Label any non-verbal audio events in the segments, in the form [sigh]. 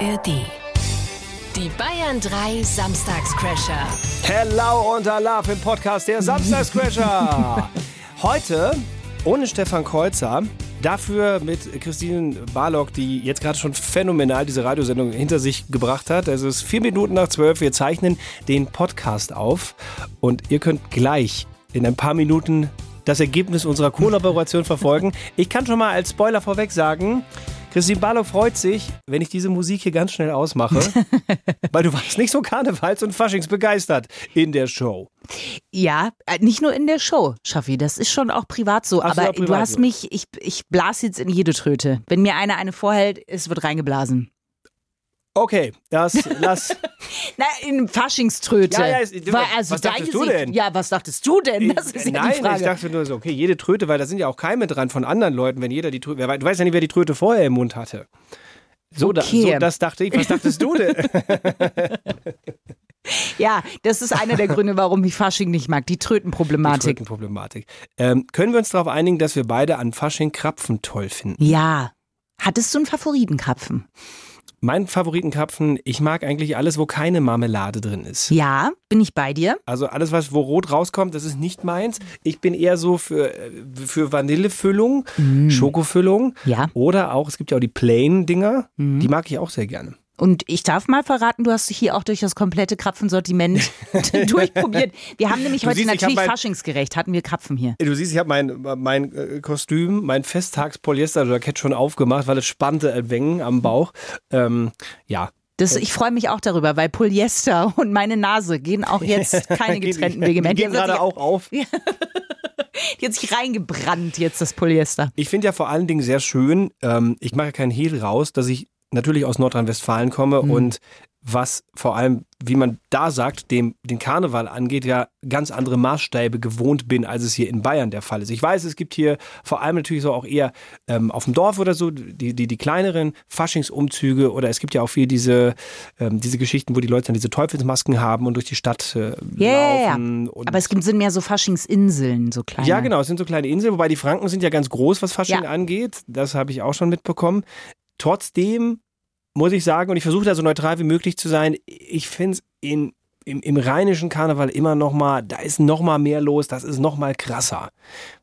ARD. Die Bayern 3 Samstagscrasher. Hello und Love im Podcast der Samstagscrasher. [laughs] Heute ohne Stefan Kreuzer. Dafür mit Christine Barlock, die jetzt gerade schon phänomenal diese Radiosendung hinter sich gebracht hat. Also es ist vier Minuten nach zwölf. Wir zeichnen den Podcast auf und ihr könnt gleich in ein paar Minuten das Ergebnis unserer Kollaboration verfolgen. Ich kann schon mal als Spoiler vorweg sagen, Christine Barlow freut sich, wenn ich diese Musik hier ganz schnell ausmache, [laughs] weil du warst nicht so karnevals- und faschingsbegeistert in der Show. Ja, äh, nicht nur in der Show, Schaffi, das ist schon auch privat so. Ach aber privat du hast so. mich, ich, ich blas jetzt in jede Tröte. Wenn mir einer eine vorhält, es wird reingeblasen. Okay, das [laughs] lass. Na, in Faschingströte. Ja, ja, ist- Weil, also was dachtest du denn? Ja, was dachtest du denn? Das ist ja Nein, die Frage. ich dachte nur so, okay, jede Tröte, weil da sind ja auch Keime dran von anderen Leuten, wenn jeder die Tröte. wer- Du weißt ja nicht, wer die Tröte vorher im Mund hatte. So, da, Okay. so das dachte ich. Was dachtest du denn? [laughs] ja, das ist einer der Gründe, warum ich Fasching nicht mag. Die Trötenproblematik. Trötenproblematik. Ähm, können wir uns darauf einigen, dass wir beide an Fasching Krapfen toll finden? Ja. Hattest du einen Favoritenkrapfen? Mein Favoritenkrapfen, ich mag eigentlich alles, wo keine Marmelade drin ist. Ja, bin ich bei dir. Also alles, was wo rot rauskommt, das ist nicht meins. Ich bin eher so für, äh, für Vanillefüllung, Schokofüllung Mm. Ja. oder auch, es gibt ja auch die Plain-Dinger, Mhm. die mag ich auch sehr gerne. Und ich darf mal verraten, du hast dich hier auch durch das komplette Krapfensortiment [laughs] durchprobiert. Wir haben nämlich Du heute siehst, natürlich mein- faschingsgerecht, hatten wir Krapfen hier. Du siehst, ich habe mein, mein äh, Kostüm, mein Festtags-Polyester-Jackett schon aufgemacht, weil es spannte wenig am Bauch. Ähm, ja. Das, ich freue mich auch darüber, weil Polyester [laughs] und meine Nase gehen auch jetzt [laughs] keine getrennten Wege mehr. Die gehen gerade auch auf. Die hat sich reingebrannt, jetzt das Polyester. Ich finde ja vor allen Dingen sehr schön, ähm, ich mache keinen Hehl raus, dass ich natürlich aus Nordrhein-Westfalen komme Mhm. und was vor allem, wie man da sagt, dem den Karneval angeht, ja ganz andere Maßstäbe gewohnt bin, als es hier in Bayern der Fall ist. Ich weiß, es gibt hier vor allem natürlich so auch eher ähm, auf dem Dorf oder so die, die, die kleineren Faschingsumzüge oder es gibt ja auch viel diese, ähm, diese Geschichten, wo die Leute dann diese Teufelsmasken haben und durch die Stadt äh, ja. laufen. Und Aber es gibt, sind mehr so Faschingsinseln, so kleine. ja, genau, es sind so kleine Inseln, wobei die Franken sind ja ganz groß, was Fasching Ja. angeht. Das habe ich auch schon mitbekommen. Trotzdem muss ich sagen, und ich versuche da so neutral wie möglich zu sein, ich finde es in im, im rheinischen Karneval immer noch mal, da ist noch mal mehr los, das ist noch mal krasser,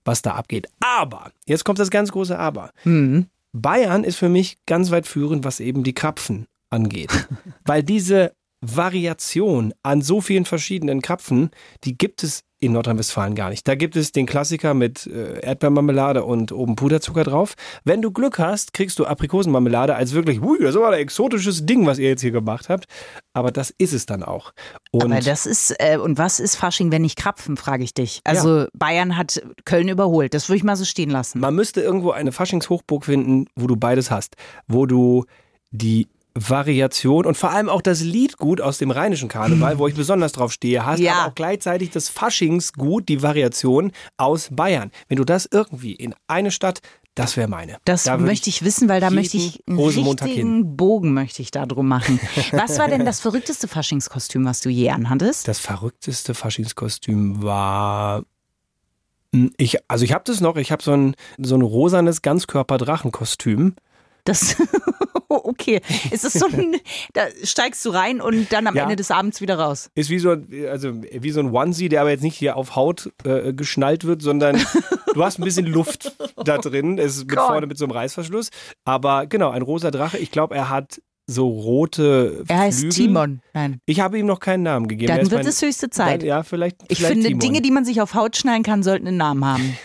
was da abgeht. Aber, jetzt kommt das ganz große Aber. Hm. Bayern ist für mich ganz weit führend, was eben die Krapfen angeht. [laughs] Weil diese Variation an so vielen verschiedenen Krapfen, die gibt es in Nordrhein-Westfalen gar nicht. Da gibt es den Klassiker mit äh, Erdbeermarmelade und oben Puderzucker drauf. Wenn du Glück hast, kriegst du Aprikosenmarmelade als wirklich, hui, das ist aber ein exotisches Ding, was ihr jetzt hier gemacht habt. Aber das ist es dann auch. Und Aber das ist, äh, und was ist Fasching, wenn nicht Krapfen, frage ich dich. Also Bayern hat Köln überholt. Das würde ich mal so stehen lassen. Man müsste irgendwo eine Faschingshochburg finden, wo du beides hast. Wo du die Variation und vor allem auch das Liedgut aus dem rheinischen Karneval, wo ich besonders drauf stehe, hast, Ja. aber auch gleichzeitig das Faschingsgut, die Variation aus Bayern. Wenn du das irgendwie in eine Stadt, das wäre meine. Das Da möchte ich wissen, weil da möchte ich einen Rosenmontag richtigen Bogen möchte ich da drum machen. Was war denn das [laughs] verrückteste Faschingskostüm, was du je anhattest? Das verrückteste Faschingskostüm war. Hm, Ich, also ich habe das noch, ich habe so ein, so ein rosanes Ganzkörper-Drachenkostüm. Das [laughs] okay. Es ist so ein, [laughs] da steigst du rein und dann am Ja. Ende des Abends wieder raus. Ist wie so, also wie so ein Onesie, der aber jetzt nicht hier auf Haut äh, geschnallt wird, sondern [laughs] du hast ein bisschen Luft da drin. Es ist mit vorne mit so einem Reißverschluss. Aber genau, ein rosa Drache. Ich glaube, er hat so rote Er heißt Flügel. Timon. Nein. Ich habe ihm noch keinen Namen gegeben. Dann wird mein- es höchste Zeit. Ja, vielleicht. Ich vielleicht finde, Timon. Dinge, die man sich auf Haut schneiden kann, sollten einen Namen haben.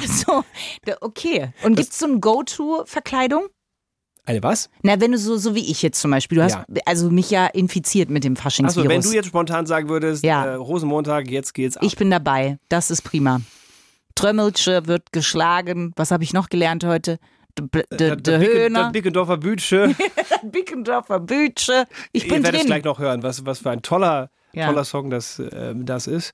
also, okay. Und gibt es so eine Go-To-Verkleidung? Eine was? Na, wenn du so, so wie ich jetzt zum Beispiel, du hast Ja. also mich ja infiziert mit dem Faschingsvirus. Achso, wenn du jetzt spontan sagen würdest, Ja. äh, Rosenmontag, jetzt geht's ab. ich bin dabei. Das ist prima. Trömmelsche wird geschlagen. Was habe ich noch gelernt heute? De, de, Das- de das Bicken- Das Höhner, Bickendorfer Bütsche. [laughs] Bickendorfer Bütsche. Ich Ihr bin werdet es gleich noch hören, was, was für ein toller, Ja. toller Song das, äh, das ist.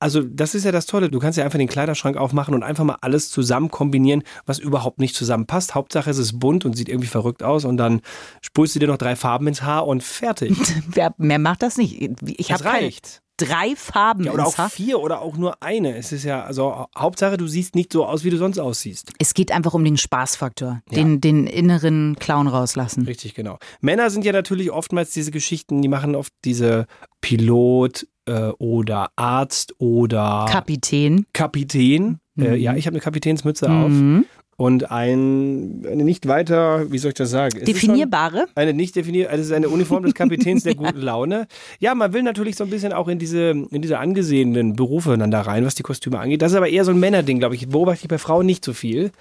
Also, das ist ja das Tolle. Du kannst ja einfach den Kleiderschrank aufmachen und einfach mal alles zusammen kombinieren, was überhaupt nicht zusammenpasst. Hauptsache, es ist bunt und sieht irgendwie verrückt aus und dann sprühst du dir noch drei Farben ins Haar und fertig. [laughs] Wer, mehr macht das nicht. Ich Das reicht. drei Farben Ja, oder ins auch Haar. vier oder auch nur eine. Es ist ja, also Hauptsache, du siehst nicht so aus, wie du sonst aussiehst. Es geht einfach um den Spaßfaktor, den, den inneren Clown rauslassen. Richtig, genau. Männer sind ja natürlich oftmals diese Geschichten, die machen oft diese Pilot äh, oder Arzt oder Kapitän. Kapitän. Äh, ja, ich habe eine Kapitänsmütze auf. Mhm. Und ein, eine nicht weiter, wie soll ich das sagen? Es Definierbare. Eine nicht definiert, also es ist eine Uniform des Kapitäns der [laughs] guten Laune. Ja, man will natürlich so ein bisschen auch in diese, in diese angesehenen Berufe dann da rein, was die Kostüme angeht. Das ist aber eher so ein Männerding, glaube ich. Beobachte ich bei Frauen nicht so viel.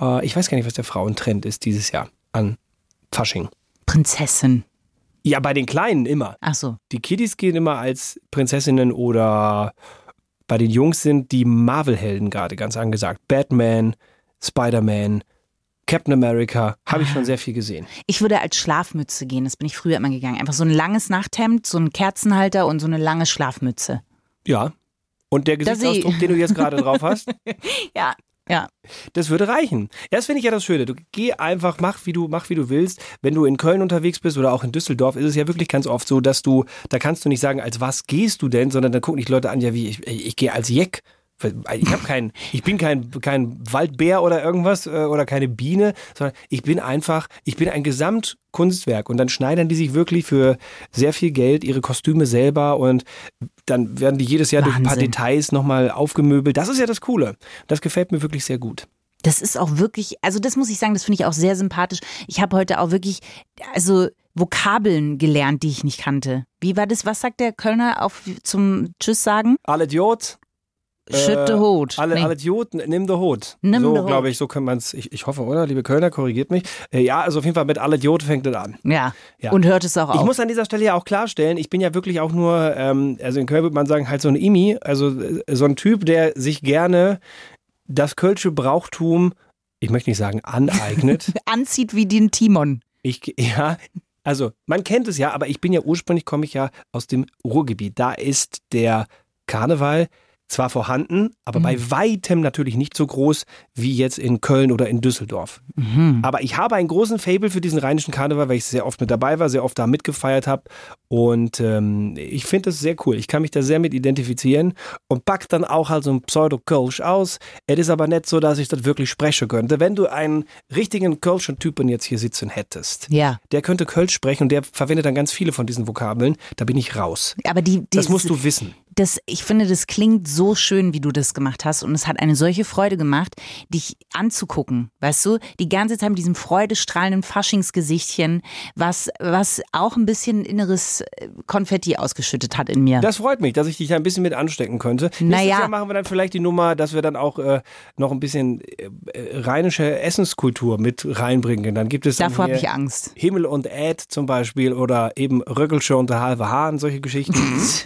Äh, ich weiß gar nicht, was der Frauentrend ist dieses Jahr an Fasching. Prinzessin. Ja, bei den Kleinen immer. Ach so. Die Kiddies gehen immer als Prinzessinnen oder bei den Jungs sind die Marvel-Helden gerade ganz angesagt. Batman, Spider-Man, Captain America, habe ich schon sehr viel gesehen. Ich würde als Schlafmütze gehen, das bin ich früher immer gegangen. Einfach so ein langes Nachthemd, so ein Kerzenhalter und so eine lange Schlafmütze. Ja. Und der Gesichtsausdruck, den du jetzt gerade drauf hast, [laughs] Ja, ja. das würde reichen. Das finde ich ja das Schöne. Du geh einfach, mach wie du, mach wie du willst. Wenn du in Köln unterwegs bist oder auch in Düsseldorf, ist es ja wirklich ganz oft so, dass du, da kannst du nicht sagen, als was gehst du denn, sondern dann gucken dich Leute an, ja wie, ich, ich gehe als Jeck. Ich habe kein, ich bin kein, kein Waldbär oder irgendwas äh, oder keine Biene, sondern ich bin einfach, ich bin ein Gesamtkunstwerk und dann schneidern die sich wirklich für sehr viel Geld ihre Kostüme selber und dann werden die jedes Jahr durch ein paar Wahnsinn. Details nochmal aufgemöbelt. Das ist ja das Coole. Das gefällt mir wirklich sehr gut. Das ist auch wirklich, also das muss ich sagen, das finde ich auch sehr sympathisch. Ich habe heute auch wirklich, also Vokabeln gelernt, die ich nicht kannte. Wie war das? Was sagt der Kölner auf zum Tschüss sagen? Alle Idiot, Schütt de Hut. alle, Nee. alle Idioten, nimm de Hut. Nimm so glaube ich, so kann man es, ich, ich hoffe, oder? Liebe Kölner, korrigiert mich. Äh, ja, also auf jeden Fall mit alle Idioten fängt es an. Ja. Ja. Und hört es auch Ich auf. muss an dieser Stelle ja auch klarstellen, ich bin ja wirklich auch nur, ähm, also in Köln würde man sagen, halt so ein Imi, also äh, so ein Typ, der sich gerne das Kölsche Brauchtum, ich möchte nicht sagen aneignet. [laughs] Anzieht wie den Timon. ich, ja, also man kennt es ja, aber ich bin ja ursprünglich, komme ich ja aus dem Ruhrgebiet. Da ist der Karneval zwar vorhanden, aber bei weitem natürlich nicht so groß wie jetzt in Köln oder in Düsseldorf. Aber ich habe einen großen Fable für diesen rheinischen Karneval, weil ich sehr oft mit dabei war, sehr oft da mitgefeiert habe. Und ähm, ich finde das sehr cool. Ich kann mich da sehr mit identifizieren und pack dann auch halt so ein Pseudo-Kölsch aus. Es ist aber nicht so, dass ich das wirklich sprechen könnte. Wenn du einen richtigen Kölschen Typen jetzt hier sitzen hättest, Ja. der könnte Kölsch sprechen und der verwendet dann ganz viele von diesen Vokabeln, da bin ich raus. Aber die, die Das musst du wissen. Das, ich finde, das klingt so schön, wie du das gemacht hast. Und es hat eine solche Freude gemacht, dich anzugucken. Weißt du, die ganze Zeit mit diesem freudestrahlenden Faschingsgesichtchen, was, was auch ein bisschen inneres äh, Konfetti ausgeschüttet hat in mir. Das freut mich, dass ich dich da ein bisschen mit anstecken könnte. Naja. Jahr machen wir dann vielleicht die Nummer, dass wir dann auch äh, noch ein bisschen äh, rheinische Essenskultur mit reinbringen. Dann gibt es Davor habe ich Angst. Himmel und Äd zum Beispiel oder eben Röckelsche und der halbe Hahn, solche Geschichten. [laughs]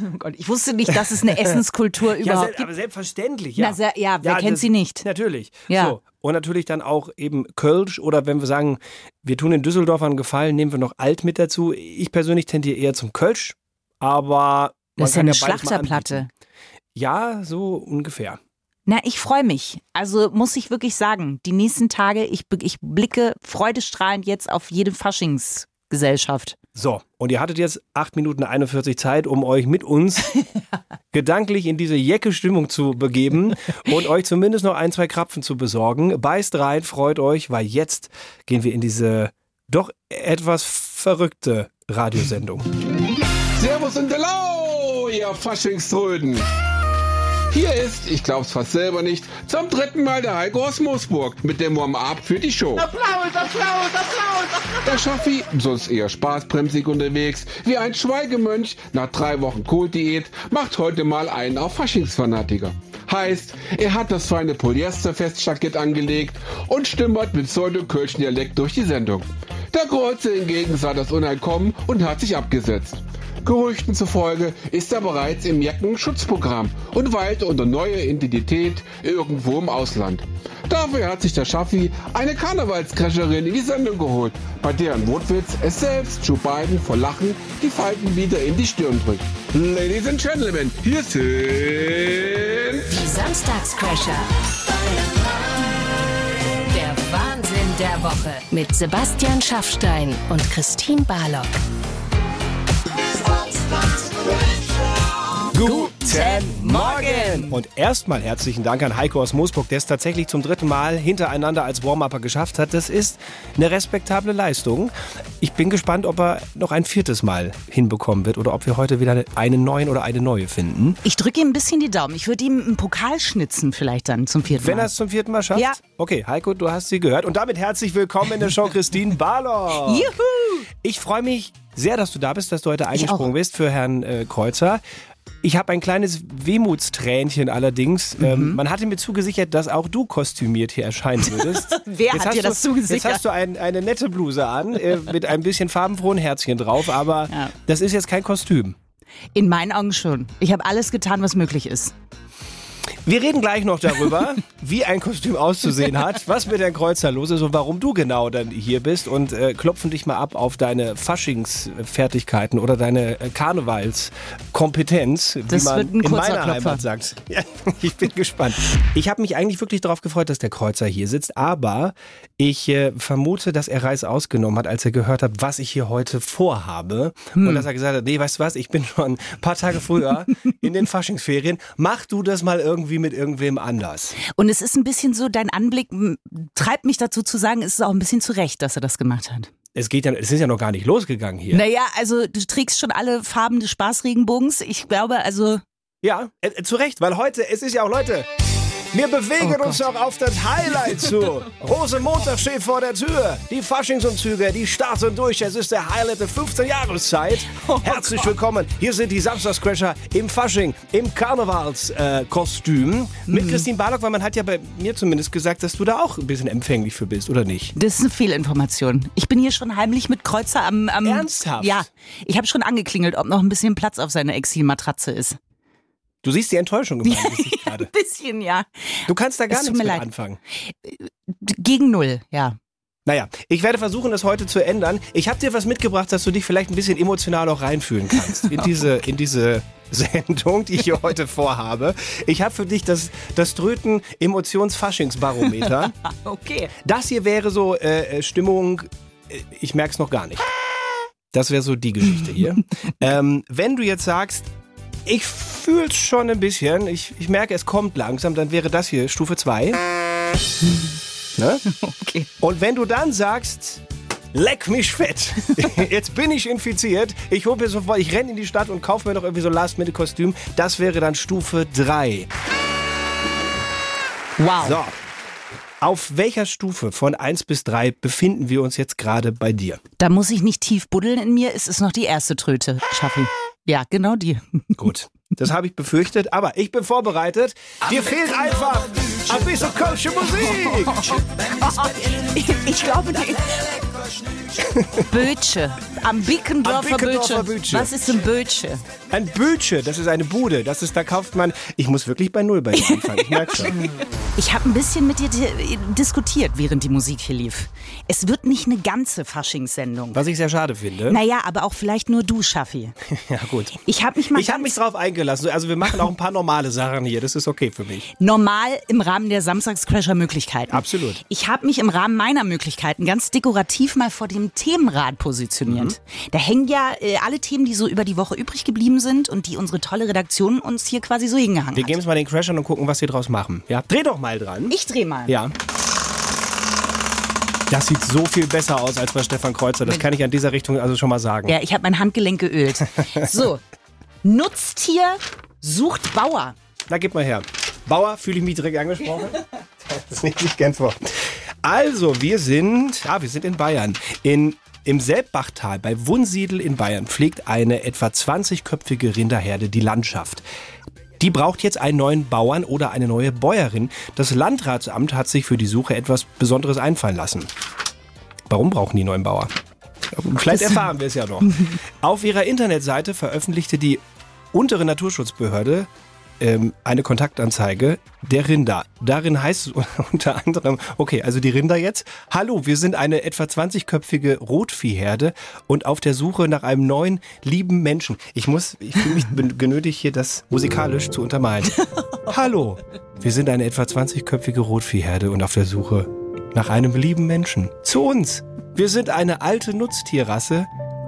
Oh Gott, ich wusste nicht, dass es eine [laughs] Essenskultur ja, überhaupt gibt. aber selbstverständlich, ja. Na, se- ja, wer kennt sie nicht? Natürlich. Ja. So. Und natürlich dann auch eben Kölsch oder wenn wir sagen, wir tun den Düsseldorfern einen Gefallen, nehmen wir noch Alt mit dazu. Ich persönlich tendiere eher zum Kölsch, aber Das ist ja eine Schlachterplatte. Ja, so ungefähr. Na, ich freue mich. Also muss ich wirklich sagen, die nächsten Tage, ich, ich blicke freudestrahlend jetzt auf jede Faschingsgesellschaft. So, und ihr hattet jetzt 8 Minuten 41 Zeit, um euch mit uns [laughs] gedanklich in diese jecke Stimmung zu begeben und euch zumindest noch ein, zwei Krapfen zu besorgen. Beißt rein, freut euch, weil jetzt gehen wir in diese doch etwas verrückte Radiosendung. Servus und Hallo, ihr Faschingströden. Hier ist, ich glaub's fast selber nicht, zum dritten Mal der Heiko aus Moosburg mit dem Warm-up für die Show. Applaus, Applaus, Applaus! Der Schaffi, sonst eher spaßbremsig unterwegs, wie ein Schweigemönch nach drei Wochen Kohldiät, macht heute mal einen auf Faschingsfanatiker. Heißt, er hat das feine Polyester-Festjackett angelegt und stimmert mit pseudo-kölschen Dialekt durch die Sendung. Der Kreuze hingegen sah das Unheil kommen und hat sich abgesetzt. Gerüchten zufolge ist er bereits im Jacken-Schutzprogramm und weilt unter neuer Identität irgendwo im Ausland. Dafür hat sich der Schaffi eine Karnevalscrasherin in die Sendung geholt, bei deren Wortwitz es selbst Joe Biden vor Lachen die Falten wieder in die Stirn drückt. Ladies and Gentlemen, hier sind... Die Samstagscrasher. Der Wahnsinn der Woche. Mit Sebastian Schaffstein und Christine Barlock. Go. Guten Morgen! Und erstmal herzlichen Dank an Heiko aus Moosburg, der es tatsächlich zum dritten Mal hintereinander als Warm-Upper geschafft hat. Das ist eine respektable Leistung. Ich bin gespannt, ob er noch ein viertes Mal hinbekommen wird oder ob wir heute wieder einen neuen oder eine neue finden. Ich drücke ihm ein bisschen die Daumen. Ich würde ihm einen Pokal schnitzen vielleicht dann zum vierten Wenn Mal. er es zum vierten Mal schafft? Ja. Okay, Heiko, du hast sie gehört. Und damit herzlich willkommen in der Show [laughs] Christine Barlow. Juhu! Ich freue mich sehr, dass du da bist, dass du heute eingesprungen bist für Herrn äh, Kreuzer. Ich habe ein kleines Wehmutstränchen allerdings. Mhm. Ähm, man hatte mir zugesichert, dass auch du kostümiert hier erscheinen würdest. [laughs] Wer Jetzt hat dir du, das zugesichert? Jetzt hast du ein, eine nette Bluse an, äh, mit ein bisschen farbenfrohen Herzchen drauf, aber Ja. das ist jetzt kein Kostüm. In meinen Augen schon. Ich habe alles getan, was möglich ist. Wir reden gleich noch darüber, [laughs] wie ein Kostüm auszusehen hat, was mit Herrn Kreuzer los ist und warum du genau dann hier bist und äh, klopfen dich mal ab auf deine Faschingsfertigkeiten oder deine äh, Karnevalskompetenz, wie Das man wird ein in meiner Klopfer. Heimat sagt. Ja, [laughs] ich bin gespannt. Ich habe mich eigentlich wirklich darauf gefreut, dass der Kreuzer hier sitzt, aber ich äh, vermute, dass er Reis ausgenommen hat, als er gehört hat, was ich hier heute vorhabe Hm. und dass er gesagt hat, nee, weißt du was, ich bin schon ein paar Tage früher [laughs] in den Faschingsferien, mach du das mal irgendwie mit irgendwem anders. Und es ist ein bisschen so, dein Anblick treibt mich dazu zu sagen, es ist auch ein bisschen zu Recht, dass er das gemacht hat. Es geht ja, es ist ja noch gar nicht losgegangen hier. Naja, also du trägst schon alle Farben des Spaßregenbogens. Ich glaube, also Ja, äh, äh, zu Recht, weil heute, es ist ja auch, Leute, wir bewegen Oh uns noch auf das Highlight zu. [laughs] Rosenmontag steht vor der Tür. Die Faschingsumzüge, die starten durch. Es ist der Highlight der 15 Jahreszeit. Oh Herzlich willkommen. Hier sind die Samstagscrasher im Fasching, im Karnevalskostüm. Äh, Kostüm. Mit Christine Barlock, weil man hat ja bei mir zumindest gesagt, dass du da auch ein bisschen empfänglich für bist, oder nicht? das ist eine Fehlinformation. Ich bin hier schon heimlich mit Kreuzer am... am Ernsthaft? Ja, ich habe schon angeklingelt, ob noch ein bisschen Platz auf seiner Exilmatratze ist. Du siehst die Enttäuschung in meinem Gesicht gerade. Ein bisschen, ja. Du kannst da gar nichts mit leid. anfangen. Gegen null, ja. Naja, ich werde versuchen, das heute zu ändern. Ich habe dir was mitgebracht, dass du dich vielleicht ein bisschen emotional auch reinfühlen kannst in [laughs] diese, in diese Sendung, die ich hier heute vorhabe. Ich habe für dich das, das Tröten Emotions-Faschingsbarometer. [laughs] Okay. Das hier wäre so äh, äh, Stimmung, äh, ich merke es noch gar nicht. Das wäre so die Geschichte hier. [laughs] ähm, wenn du jetzt sagst, ich fühle es schon ein bisschen, ich, ich merke, es kommt langsam, dann wäre das hier Stufe 2. [laughs] Ne? Okay. Und wenn du dann sagst, leck mich fett, [laughs] jetzt bin ich infiziert, ich hole mir sofort, ich renne in die Stadt und kaufe mir noch irgendwie so ein Last-Minute-Kostüm, das wäre dann Stufe 3. Wow. So. Auf welcher Stufe von 1 bis 3 befinden wir uns jetzt gerade bei dir? Da muss ich nicht tief buddeln in mir, es ist noch die erste Tröte, Schaffi. Ja, genau die. Gut. Das habe ich befürchtet, aber ich bin vorbereitet. Dir fehlt einfach ein bisschen kölsche Musik. [laughs] Ich, ich glaube, die. Bötsche. Am Bickendorfer Bötsche. Bötsche. Was ist ein Bötsche? Ein Bötsche, das ist eine Bude. Das ist, da kauft man. Ich muss wirklich bei Null bei dir anfangen. Ich merke schon. [laughs] Ich habe ein bisschen mit dir di- diskutiert, während die Musik hier lief. Es wird nicht eine ganze Faschingssendung. Was ich sehr schade finde. Naja, aber auch vielleicht nur du, Schaffi. [laughs] Ja, gut. Ich habe mich mal Ich habe mich drauf eingelassen. Also wir machen auch ein paar normale Sachen hier. Das ist okay für mich. normal im Rahmen der Samstagscrasher-Möglichkeiten. Absolut. Ich habe mich im Rahmen meiner Möglichkeiten ganz dekorativ mal vor dem Themenrad positioniert. Mhm. Da hängen ja äh, alle Themen, die so über die Woche übrig geblieben sind und die unsere tolle Redaktion uns hier quasi so hingehangen Wir hat. geben es mal den Crashern und gucken, was sie draus machen. Ja, dreh doch mal dran. Ich dreh mal. Ja. Das sieht so viel besser aus als bei Stefan Kreuzer. Das kann ich an dieser Richtung also schon mal sagen. Ja, ich habe mein Handgelenk geölt. [laughs] So, Nutztier sucht Bauer. Na, gib mal her. Bauer, fühle ich mich direkt angesprochen? [laughs] Das nehme ich gern vor. Also, wir sind, ah, wir sind in Bayern. In, Im Selbbachtal bei Wunsiedel in Bayern pflegt eine etwa 20-köpfige Rinderherde die Landschaft. Die braucht jetzt einen neuen Bauern oder eine neue Bäuerin. Das Landratsamt hat sich für die Suche etwas Besonderes einfallen lassen. Warum brauchen die neuen Bauer? Vielleicht erfahren wir es ja noch. [laughs] Auf ihrer Internetseite veröffentlichte die untere Naturschutzbehörde ähm, eine Kontaktanzeige der Rinder. Darin heißt es [laughs] unter anderem, okay, also die Rinder jetzt, hallo, wir sind eine etwa 20-köpfige Rotviehherde und auf der Suche nach einem neuen, lieben Menschen. Ich muss, ich fühle mich genötigt, hier das musikalisch zu untermalen. [laughs] hallo, wir sind eine etwa 20-köpfige Rotviehherde und auf der Suche nach einem lieben Menschen. Zu uns. Wir sind eine alte Nutztierrasse,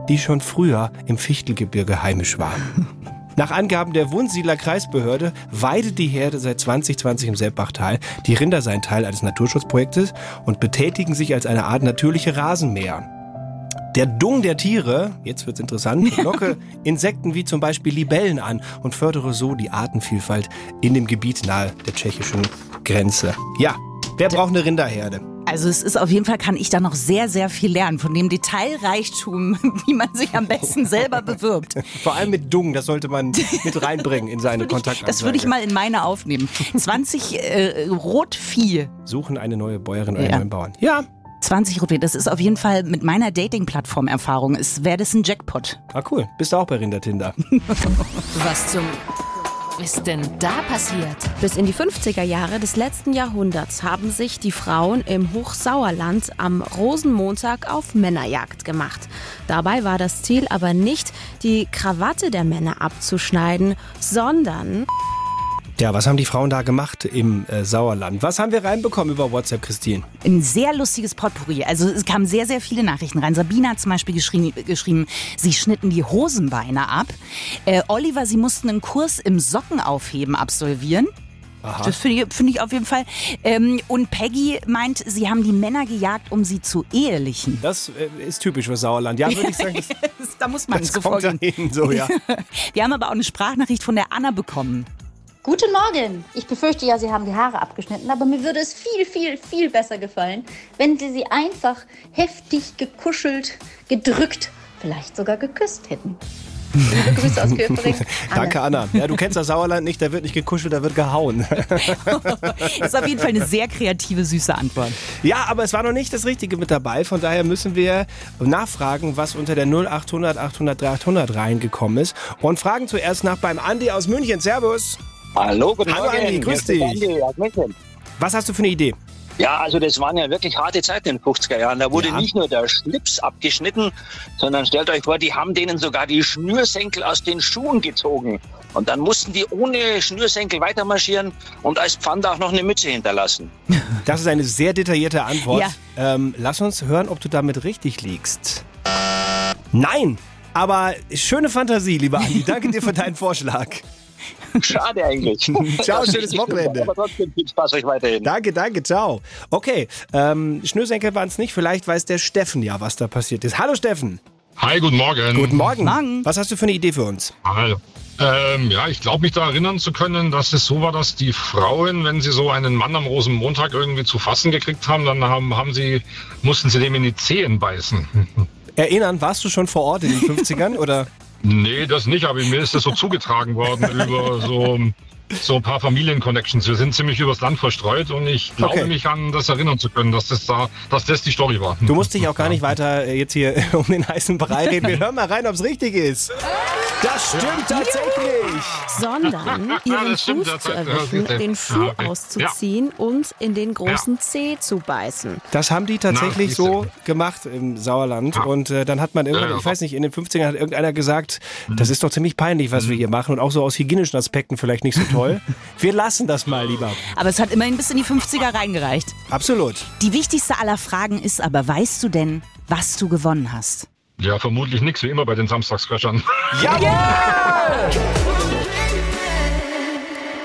die schon früher im Fichtelgebirge heimisch war. [laughs] Nach Angaben der Wunsiedler Kreisbehörde weidet die Herde seit 2020 im Seppachtal. Die Rinder seien Teil eines Naturschutzprojektes und betätigen sich als eine Art natürliche Rasenmäher. Der Dung der Tiere, jetzt wird's interessant, [laughs] locke Insekten wie zum Beispiel Libellen an und fördere so die Artenvielfalt in dem Gebiet nahe der tschechischen Grenze. Ja, wer braucht eine Rinderherde? Also es ist auf jeden Fall, kann ich da noch sehr, sehr viel lernen von dem Detailreichtum, [laughs] wie man sich am besten selber bewirbt. Vor allem mit Dung, das sollte man mit reinbringen in seine Kontaktansage. Das würde ich mal in meine aufnehmen. 20 äh, Rotvieh. Suchen eine neue Bäuerin oder einen Ja. neuen Bauern. Ja, 20 Rotvieh, das ist auf jeden Fall mit meiner Dating-Plattform-Erfahrung, wäre das ein Jackpot. ah cool. Bist du auch bei Rindertinder? [laughs] Was zum ist denn da passiert? Bis in die 50er Jahre des letzten Jahrhunderts haben sich die Frauen im Hochsauerland am Rosenmontag auf Männerjagd gemacht. Dabei war das Ziel aber nicht, die Krawatte der Männer abzuschneiden, sondern Ja, was haben die Frauen da gemacht im äh, Sauerland? Was haben wir reinbekommen über WhatsApp, Christine? Ein sehr lustiges Potpourri. Also es kamen sehr, sehr viele Nachrichten rein. Sabina hat zum Beispiel geschrieben, geschrieben sie schnitten die Hosenbeine ab. Äh, Oliver, sie mussten einen Kurs im Sockenaufheben absolvieren. Das finde ich, finde ich auf jeden Fall. Ähm, und Peggy meint, sie haben die Männer gejagt, um sie zu ehelichen. Das äh, ist typisch für Sauerland. Ja, würde ich sagen, [laughs] das, Das, da muss man das so kommt vorgehen. dahin. So, ja. [laughs] Wir haben aber auch eine Sprachnachricht von der Anna bekommen. Guten Morgen. Ich befürchte ja, Sie haben die Haare abgeschnitten, aber mir würde es viel, viel, viel besser gefallen, wenn Sie sie einfach heftig gekuschelt, gedrückt, vielleicht sogar geküsst hätten. Liebe Grüße aus [laughs] Köpering. Anne. Danke, Anna. Ja, du kennst das Sauerland nicht, da wird nicht gekuschelt, da wird gehauen. Das [laughs] ist auf jeden Fall eine sehr kreative, süße Antwort. Ja, aber es war noch nicht das Richtige mit dabei. Von daher müssen wir nachfragen, was unter der 0800 800 300 reingekommen ist. Und fragen zuerst nach beim Andi aus München. Servus. Hallo, guten Hallo, Morgen. Andi, grüß dich. Andi aus München. Was hast du für eine Idee? Ja, also das waren ja wirklich harte Zeiten in den 50er Jahren. Da wurde Ja. nicht nur der Schlips abgeschnitten, sondern stellt euch vor, die haben denen sogar die Schnürsenkel aus den Schuhen gezogen. Und dann mussten die ohne Schnürsenkel weitermarschieren und als Pfand auch noch eine Mütze hinterlassen. [laughs] Das ist eine sehr detaillierte Antwort. Ja. Ähm, lass uns hören, ob du damit richtig liegst. Nein! Aber schöne Fantasie, lieber Andi. Danke dir für deinen [laughs] Vorschlag. [laughs] Schade eigentlich. [laughs] Ciao, schönes [laughs] Wochenende. Aber trotzdem viel Spaß euch weiterhin. Danke, danke, ciao. Okay, ähm, Schnürsenkel waren es nicht. Vielleicht weiß der Steffen ja, was da passiert ist. Hallo Steffen. Hi, guten Morgen. Guten Morgen. Morgen. Was hast du für eine Idee für uns? Hallo. Ähm, ja, ich glaube mich da erinnern zu können, dass es so war, dass die Frauen, wenn sie so einen Mann am Rosenmontag irgendwie zu fassen gekriegt haben, dann haben, haben sie, mussten sie dem in die Zehen beißen. Erinnern, warst du schon vor Ort in den 50ern oder? Nee, das nicht, aber mir ist das so zugetragen worden [laughs] über so, so ein paar Familienconnections. Wir sind ziemlich übers Land verstreut und ich glaube Okay. mich an das erinnern zu können, dass das da, dass das die Story war. Du musst dich auch gar nicht weiter äh, jetzt hier [laughs] um den heißen Brei reden. Wir [laughs] hören mal rein, ob es richtig ist. Das stimmt tatsächlich. sondern [laughs] ihren das stimmt, Fuß zu erwischen, den Schuh Ja, okay. auszuziehen und in den großen Zeh zu beißen. Das haben die tatsächlich Na, so gemacht im Sauerland. Ja. Und äh, dann hat man irgendwann, Ja, ja. ich weiß nicht, in den 50ern hat irgendeiner gesagt, das ist doch ziemlich peinlich, was wir hier machen. Und auch so aus hygienischen Aspekten vielleicht nicht so toll. Wir lassen das mal lieber. Aber es hat immerhin bis in die 50er reingereicht. Absolut. Die wichtigste aller Fragen ist aber, weißt du denn, was du gewonnen hast? Ja, vermutlich nichts, wie immer bei den Samstagscrashern.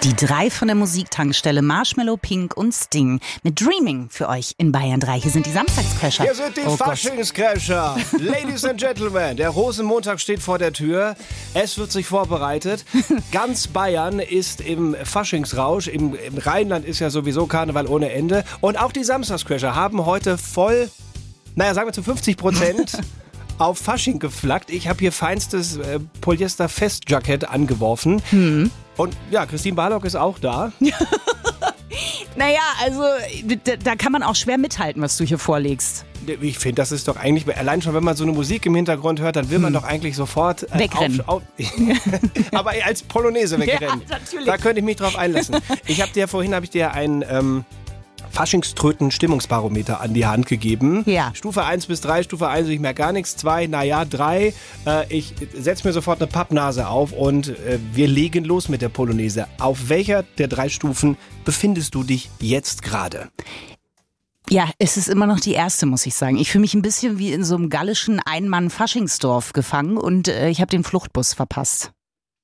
Die drei von der Musiktankstelle Marshmallow Pink und Sting mit Dreaming für euch in Bayern 3. Hier sind die Samstagscrasher. Hier sind die Oh. Faschingscrasher. [laughs] Ladies and Gentlemen, der Rosenmontag steht vor der Tür. Es wird sich vorbereitet. [laughs] Ganz Bayern ist im Faschingsrausch. Im, Im Rheinland ist ja sowieso Karneval ohne Ende. Und auch die Samstagscrasher haben heute voll, naja, sagen wir zu 50 Prozent [laughs] auf Fasching geflaggt. Ich habe hier feinstes äh, Polyester-Festjackett angeworfen. Und ja, Christine Barlock ist auch da. [laughs] Naja, also da, da kann man auch schwer mithalten, was du hier vorlegst. Ich finde, das ist doch eigentlich, allein schon, wenn man so eine Musik im Hintergrund hört, dann will man doch eigentlich sofort äh, Wegrennen. Auf, auf, [laughs] aber als Polonaise [laughs] wegrennen. Ja, natürlich. Da könnte ich mich drauf einlassen. Ich habe dir vorhin habe ich dir ein ähm, Faschingströten Stimmungsbarometer an die Hand gegeben. Ja. Stufe 1 bis 3, Stufe 1, ich merke gar nichts, 2, naja, 3. Äh, ich setze mir sofort eine Pappnase auf und äh, wir legen los mit der Polonaise. Auf welcher der drei Stufen befindest du dich jetzt gerade? Ja, es ist immer noch die erste, muss ich sagen. Ich fühle mich ein bisschen wie in so einem gallischen Einmann-Faschingsdorf gefangen und äh, ich habe den Fluchtbus verpasst.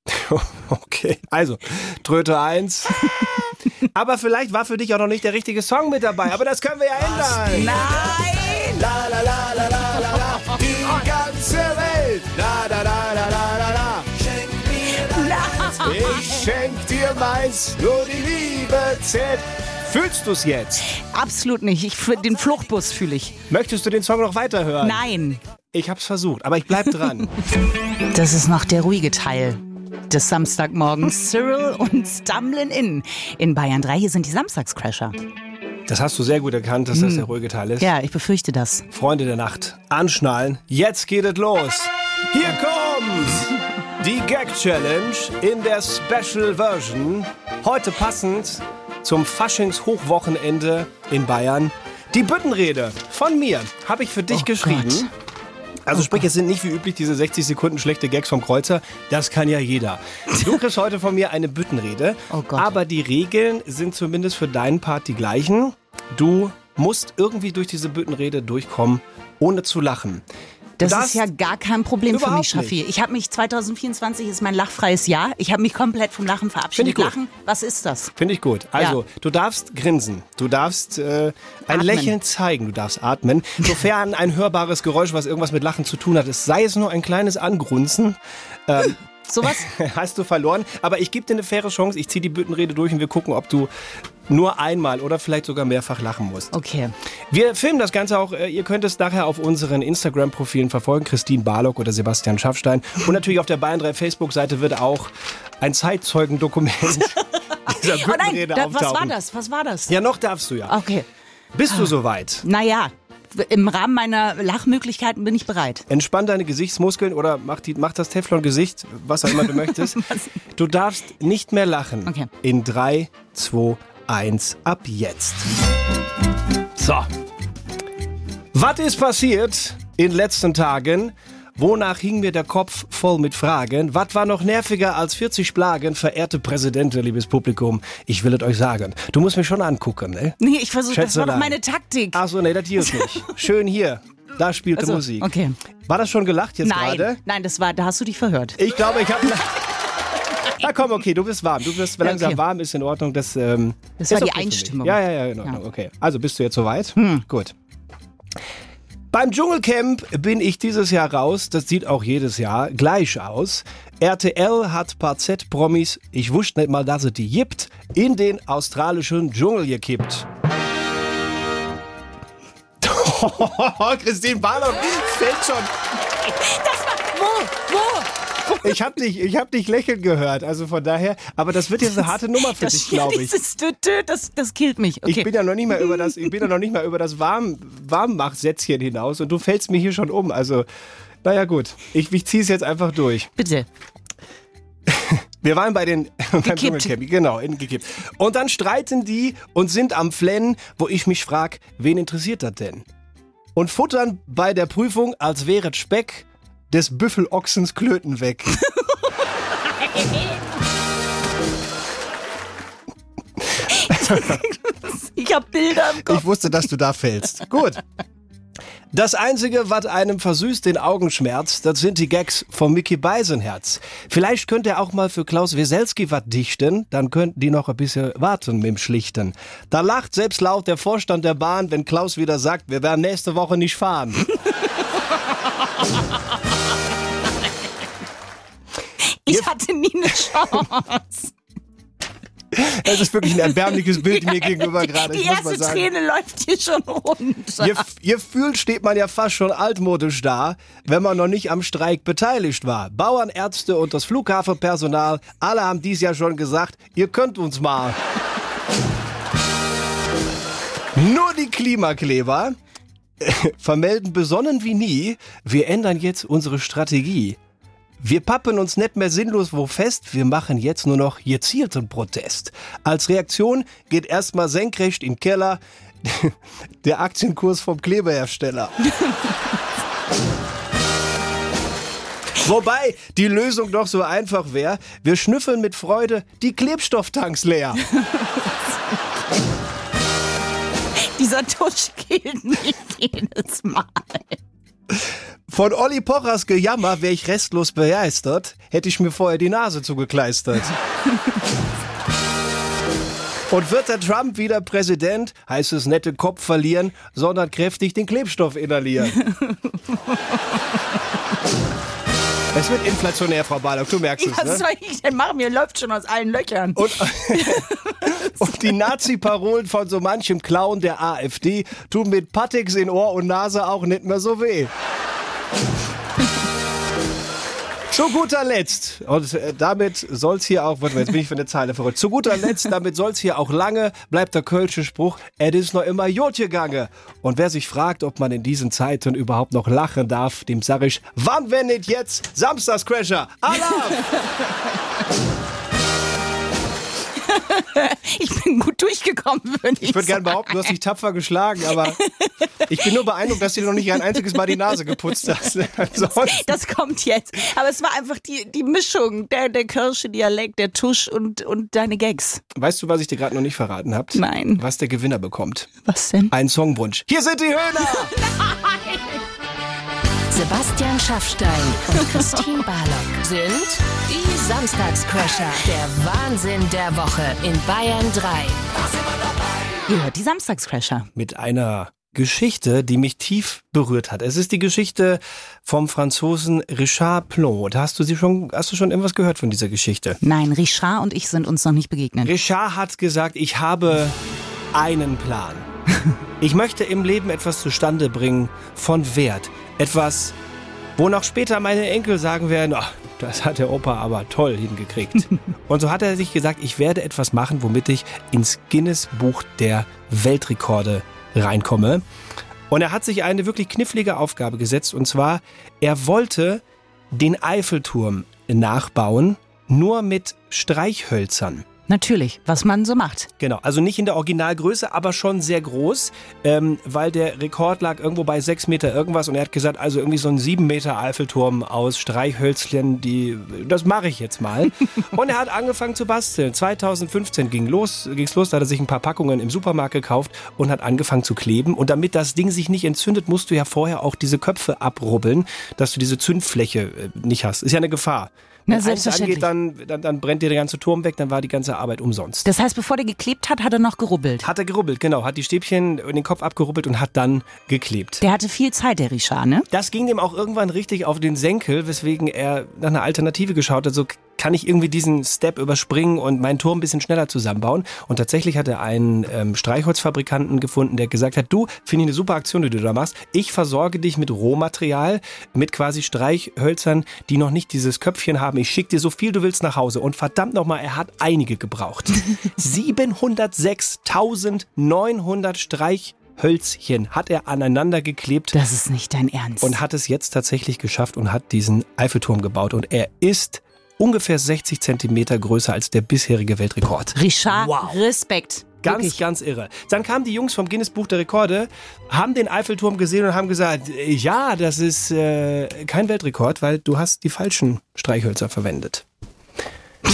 [laughs] Okay, also Tröte 1. [laughs] Aber vielleicht war für dich auch noch nicht der richtige Song mit dabei. Aber das können wir ja ändern. Nein! La la la la la la la. Die ganze Welt. La la la la la la la. Ich schenk dir meins, nur die Liebe zählt. Fühlst du's jetzt? Absolut nicht. Ich, für den Fluchtbus fühle ich. Möchtest du den Song noch weiterhören? Nein. Ich hab's versucht, aber ich bleib dran. [laughs] Das ist noch der ruhige Teil des Samstagmorgens. Cyril und Stumblin' In. In Bayern 3, hier sind die Samstagscrasher. Das hast du sehr gut erkannt, dass das der ruhige Teil ist. Ja, ich befürchte das. Freunde der Nacht, anschnallen. Jetzt geht es los. Hier kommt die Gag Challenge in der Special Version. Heute passend zum Faschings-Hochwochenende in Bayern. Die Büttenrede von mir habe ich für dich Oh geschrieben. Gott. Also sprich, es sind nicht wie üblich diese 60 Sekunden schlechte Gags vom Kreuzer. Das kann ja jeder. Du [laughs] kriegst heute von mir eine Büttenrede. Oh Gott. Aber die Regeln sind zumindest für deinen Part die gleichen. Du musst irgendwie durch diese Büttenrede durchkommen, ohne zu lachen. Das ist ja gar kein Problem für mich, Schaffi. Ich habe mich 2024 ist mein lachfreies Jahr. Ich habe mich komplett vom Lachen Finde ich verabschiedet. gut. Lachen, was ist das? Finde ich gut. Also, Ja. du darfst grinsen. Du darfst äh, ein Atmen. Lächeln zeigen. Du darfst atmen. Sofern ein hörbares Geräusch, was irgendwas mit Lachen zu tun hat, ist, sei es nur ein kleines Angrunzen, Sowas? [laughs] hast du verloren. Aber ich gebe dir eine faire Chance. Ich ziehe die Büttenrede durch und wir gucken, ob du nur einmal oder vielleicht sogar mehrfach lachen musst. Okay. Wir filmen das Ganze auch. äh, Ihr könnt es nachher auf unseren Instagram-Profilen verfolgen. Christine Barlock oder Sebastian Schaffstein. Und natürlich auf der Bayern 3 Facebook-Seite wird auch ein Zeitzeugendokument [laughs] dieser Oh nein, Büttenrede da, was war auftauchen. das? Was war das? Ja, noch darfst du ja. Okay. Bist du soweit? Naja, im Rahmen meiner Lachmöglichkeiten bin ich bereit. Entspann deine Gesichtsmuskeln oder mach, die, mach das Teflon-Gesicht, was auch immer du [laughs] möchtest. Du darfst nicht mehr lachen. Okay. In 3, 2, 1, ab jetzt. So. Was ist passiert in den letzten Tagen? Wonach hing mir der Kopf voll mit Fragen? Was war noch nerviger als 40 Plagen? Verehrte Präsidentin, liebes Publikum, ich will es euch sagen. Du musst mich schon angucken, ne? Nee, ich versuche, das war doch meine Taktik. Ach so, nee, das hier ist nicht. [laughs] Schön hier. Da spielte Also, Musik. okay. War das schon gelacht jetzt Nein, gerade? nein, das war, da hast du dich verhört. Ich glaube, ich habe. [laughs] Na komm, okay, du bist warm. Du wirst Ja, langsam okay. warm, ist in Ordnung. Das, ähm, Das ist war die okay. Einstimmung. Ja, ja, ja, in Ordnung. Ja. Hm. Okay. Also bist du jetzt soweit? Gut. Beim Dschungelcamp bin ich dieses Jahr raus. Das sieht auch jedes Jahr gleich aus. RTL hat paar Z-Promis, ich wusste nicht mal, dass es die gibt, in den australischen Dschungel gekippt. [laughs] Christine Barlow fällt schon. Wo? Wo? Ich hab dich, ich hab dich lächeln gehört. Also von daher, aber das wird jetzt eine harte Nummer für Das, dich, glaube ich. Dieses das, das killt mich. Okay. Ich bin ja noch nicht mal über das, ich bin ja noch nicht mal über das Warm, Warmmachsätzchen hinaus und du fällst mir hier schon um. Also, naja gut, ich, ich ziehe es jetzt einfach durch. Bitte. [laughs] Wir waren bei den beim. Dschungelcamp, genau, in, gekippt. Und dann streiten die und sind am Flennen, wo ich mich frag, wen interessiert das denn? Und futtern bei der Prüfung, als wäre Speck des Büffelochsens Klöten weg. Ich habe Bilder im Kopf. Ich wusste, dass du da fällst. Gut. Das Einzige, was einem versüßt den Augenschmerz, das sind die Gags von Mickey Beisenherz. Vielleicht könnte er auch mal für Klaus Weselski was dichten, dann könnten die noch ein bisschen warten mit dem Schlichten. Da lacht selbst laut der Vorstand der Bahn, wenn Klaus wieder sagt, wir werden nächste Woche nicht fahren. [laughs] Ich hatte nie eine Chance. Das ist wirklich ein erbärmliches Bild mir gegenüber gerade, Die erste. Träne läuft hier schon runter. Ihr, ihr fühlt, steht man ja fast schon altmodisch da, wenn man noch nicht am Streik beteiligt war. Bauern, Ärzte und das Flughafenpersonal, alle haben dies ja schon gesagt, ihr könnt uns mal. Nur die Klimakleber [laughs] vermelden besonnen wie nie, wir ändern jetzt unsere Strategie. Wir pappen uns nicht mehr sinnlos wo fest, wir machen jetzt nur noch gezielten Protest. Als Reaktion geht erstmal senkrecht im Keller [laughs] der Aktienkurs vom Klebehersteller. [laughs] Wobei die Lösung doch so einfach wäre, wir schnüffeln mit Freude die Klebstofftanks leer. Dieser Tusch killt mich jedes Mal. Von Olli Pochers Gejammer wäre ich restlos begeistert, hätte ich mir vorher die Nase zugekleistert. Und wird der Trump wieder Präsident, heißt es nette Kopf verlieren, sondern kräftig den Klebstoff inhalieren. Es wird inflationär, Frau Barlock, du merkst es, Was ne? soll ich denn machen? Mir läuft schon aus allen Löchern. Und, [laughs] und die Nazi-Parolen von so manchem Clown der AfD tun mit Pateks in Ohr und Nase auch nicht mehr so weh. Zu guter Letzt, und äh, damit soll's hier auch, warte mal, jetzt bin ich von der Zeile verrückt. Zu guter Letzt, damit soll's hier auch lange, bleibt der kölsche Spruch, es ist noch immer Jod gegangen. Und wer sich fragt, ob man in diesen Zeiten überhaupt noch lachen darf, dem sag ich, wann wenn nicht jetzt? Samstagscrasher, Alarm! [laughs] [laughs] Ich bin gut durchgekommen, würde ich Ich würde gerne sagen. behaupten, du hast dich tapfer geschlagen, aber ich bin nur beeindruckt, dass du dir noch nicht ein einziges Mal die Nase geputzt hast. [laughs] Ansonsten- Das kommt jetzt. Aber es war einfach die, die Mischung, der, der Kirsche-Dialekt, der Tusch und, und deine Gags. Weißt du, was ich dir gerade noch nicht verraten habt? Nein. Was der Gewinner bekommt? Was denn? Ein Songwunsch. Hier sind die Höhner! [laughs] Sebastian Schaffstein und Christine Barlock sind die Samstagscrasher. Der Wahnsinn der Woche in Bayern 3. Ihr hört die Samstagscrasher. Mit einer Geschichte, die mich tief berührt hat. Es ist die Geschichte vom Franzosen Richard Plon. Hast du sie schon, hast du schon irgendwas gehört von dieser Geschichte? Nein, Richard und ich sind uns noch nicht begegnet. Richard hat gesagt, ich habe einen Plan. [laughs] Ich möchte im Leben etwas zustande bringen von Wert. Etwas, wo noch später meine Enkel sagen werden, ach, das hat der Opa aber toll hingekriegt. [laughs] Und so hat er sich gesagt, ich werde etwas machen, womit ich ins Guinness Buch der Weltrekorde reinkomme. Und er hat sich eine wirklich knifflige Aufgabe gesetzt. Und zwar, er wollte den Eiffelturm nachbauen, nur mit Streichhölzern. Natürlich, was man so macht. Genau, also nicht in der Originalgröße, aber schon sehr groß, ähm, weil der Rekord lag irgendwo bei sechs Meter irgendwas und er hat gesagt, also irgendwie so ein sieben Meter Eiffelturm aus Streichhölzchen, die, das mache ich jetzt mal. [laughs] und er hat angefangen zu basteln. 2015 ging los, ging's los, da hat er sich ein paar Packungen im Supermarkt gekauft und hat angefangen zu kleben. Und damit das Ding sich nicht entzündet, musst du ja vorher auch diese Köpfe abrubbeln, dass du diese Zündfläche äh, nicht hast. Ist ja eine Gefahr. Na, Wenn eins selbstverständlich. angeht, dann, dann, dann brennt dir der ganze Turm weg, dann war die ganze Arbeit umsonst. Das heißt, bevor der geklebt hat, hat er noch gerubbelt. Hat er gerubbelt, genau. Hat die Stäbchen in den Kopf abgerubbelt und hat dann geklebt. Der hatte viel Zeit, der Richard, ne? Das ging dem auch irgendwann richtig auf den Senkel, weswegen er nach einer Alternative geschaut hat. So kann ich irgendwie diesen Step überspringen und meinen Turm ein bisschen schneller zusammenbauen. Und tatsächlich hat er einen ähm, Streichholzfabrikanten gefunden, der gesagt hat, du, finde ich eine super Aktion, die du da machst. Ich versorge dich mit Rohmaterial, mit quasi Streichhölzern, die noch nicht dieses Köpfchen haben. Ich schicke dir so viel du willst nach Hause. Und verdammt nochmal, er hat einige gebraucht. [laughs] 706.900 Streichhölzchen hat er aneinander geklebt Das ist nicht dein Ernst. und hat es jetzt tatsächlich geschafft und hat diesen Eiffelturm gebaut. Und er ist ungefähr 60 Zentimeter größer als der bisherige Weltrekord. Richard, Wow. Respekt. Ganz, Wirklich. ganz irre. Dann kamen die Jungs vom Guinness Buch der Rekorde, haben den Eiffelturm gesehen und haben gesagt, ja, das ist äh, kein Weltrekord, weil du hast die falschen Streichhölzer verwendet. [laughs]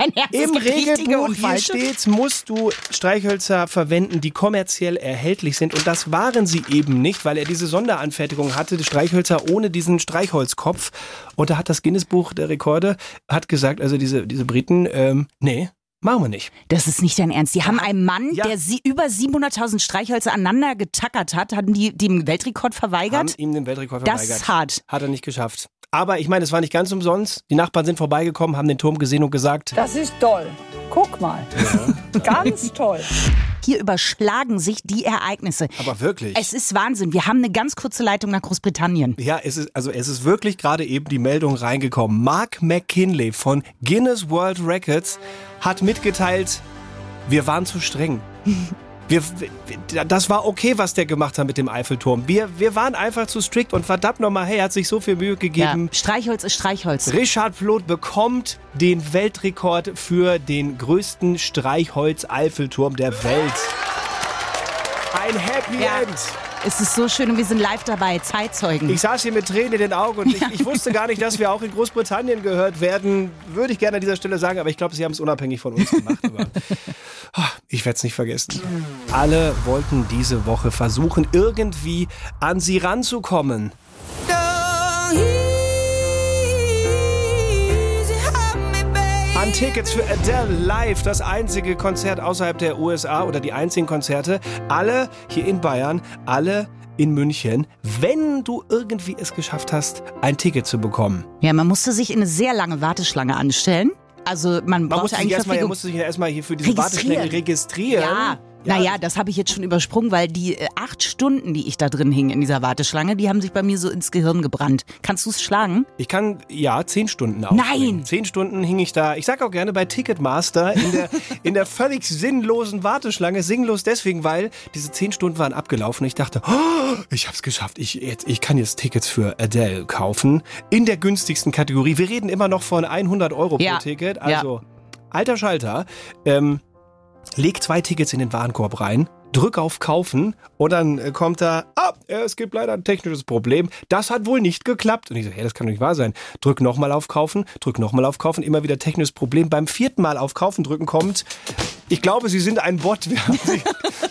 Das dein Ernst. Im Regelbuch hier steht, musst du Streichhölzer verwenden, die kommerziell erhältlich sind. Und das waren sie eben nicht, weil er diese Sonderanfertigung hatte, die Streichhölzer ohne diesen Streichholzkopf. Und da hat das Guinness-Buch der Rekorde hat gesagt, also diese, diese Briten, ähm, nee, machen wir nicht. Das ist nicht dein Ernst. Die haben einen Mann, Ja. der sie über 700.000 Streichhölzer aneinander getackert hat, hatten die dem Weltrekord Haben verweigert. ihm den Weltrekord Das verweigert. ist hart. Hat er nicht geschafft. Aber ich meine, es war nicht ganz umsonst. Die Nachbarn sind vorbeigekommen, haben den Turm gesehen und gesagt, Das ist toll. Guck mal. Ganz toll. Hier überschlagen sich die Ereignisse. aber wirklich. Es ist Wahnsinn. Wir haben eine ganz kurze Leitung nach Großbritannien. Ja, es ist, also es ist wirklich gerade eben die Meldung reingekommen. Mark McKinley von Guinness World Records hat mitgeteilt, wir waren zu streng. Wir, das war okay, was der gemacht hat mit dem Eiffelturm. Wir, wir waren einfach zu strikt und verdammt nochmal, hey, er hat sich so viel Mühe Ja, gegeben. Streichholz ist Streichholz. Richard Plot bekommt den Weltrekord für den größten Streichholz-Eiffelturm der Welt. Ein Happy Ja. End. Es ist so schön und wir sind live dabei, Zeitzeugen. Ich saß hier mit Tränen in den Augen und ich, ich wusste gar nicht, dass wir auch in Großbritannien gehört werden. Würde ich gerne an dieser Stelle sagen, aber ich glaube, sie haben es unabhängig von uns gemacht. Aber, [laughs] ich werde es nicht vergessen. Alle wollten diese Woche versuchen, irgendwie an sie ranzukommen. An Tickets für Adele Live, das einzige Konzert außerhalb der USA oder die einzigen Konzerte. Alle hier in Bayern, alle in München, wenn du irgendwie es geschafft hast, ein Ticket zu bekommen. Ja, man musste sich in eine sehr lange Warteschlange anstellen. Also man, Man brauchte eigentlich erstmal, er musste sich erstmal hier für diese. Warteschlange registrieren. Ja. Naja, das habe ich jetzt schon übersprungen, weil die äh, acht Stunden, die ich da drin hing in dieser Warteschlange, die haben sich bei mir so ins Gehirn gebrannt. Kannst du es schlagen? Ich kann, ja, zehn Stunden aufbringen. Nein! Zehn Stunden hing ich da. Ich sag auch gerne bei Ticketmaster in der, [laughs] in der völlig sinnlosen Warteschlange. Sinnlos deswegen, weil diese zehn Stunden waren abgelaufen. Ich dachte, oh, ich hab's geschafft. Ich, jetzt, ich kann jetzt Tickets für Adele kaufen. In der günstigsten Kategorie. Wir reden immer noch von 100 Euro Ja. pro Ticket. Ja. Also, alter Schalter. Ähm, leg zwei Tickets in den Warenkorb rein. Drück auf Kaufen und dann äh, kommt da, ah, es gibt leider ein technisches Problem. Das hat wohl nicht geklappt. Und ich so, hey, das kann doch nicht wahr sein. Drück nochmal auf Kaufen, drück nochmal auf Kaufen, immer wieder technisches Problem. Beim vierten Mal auf Kaufen drücken kommt, ich glaube, Sie sind ein Bot. Wir haben Sie,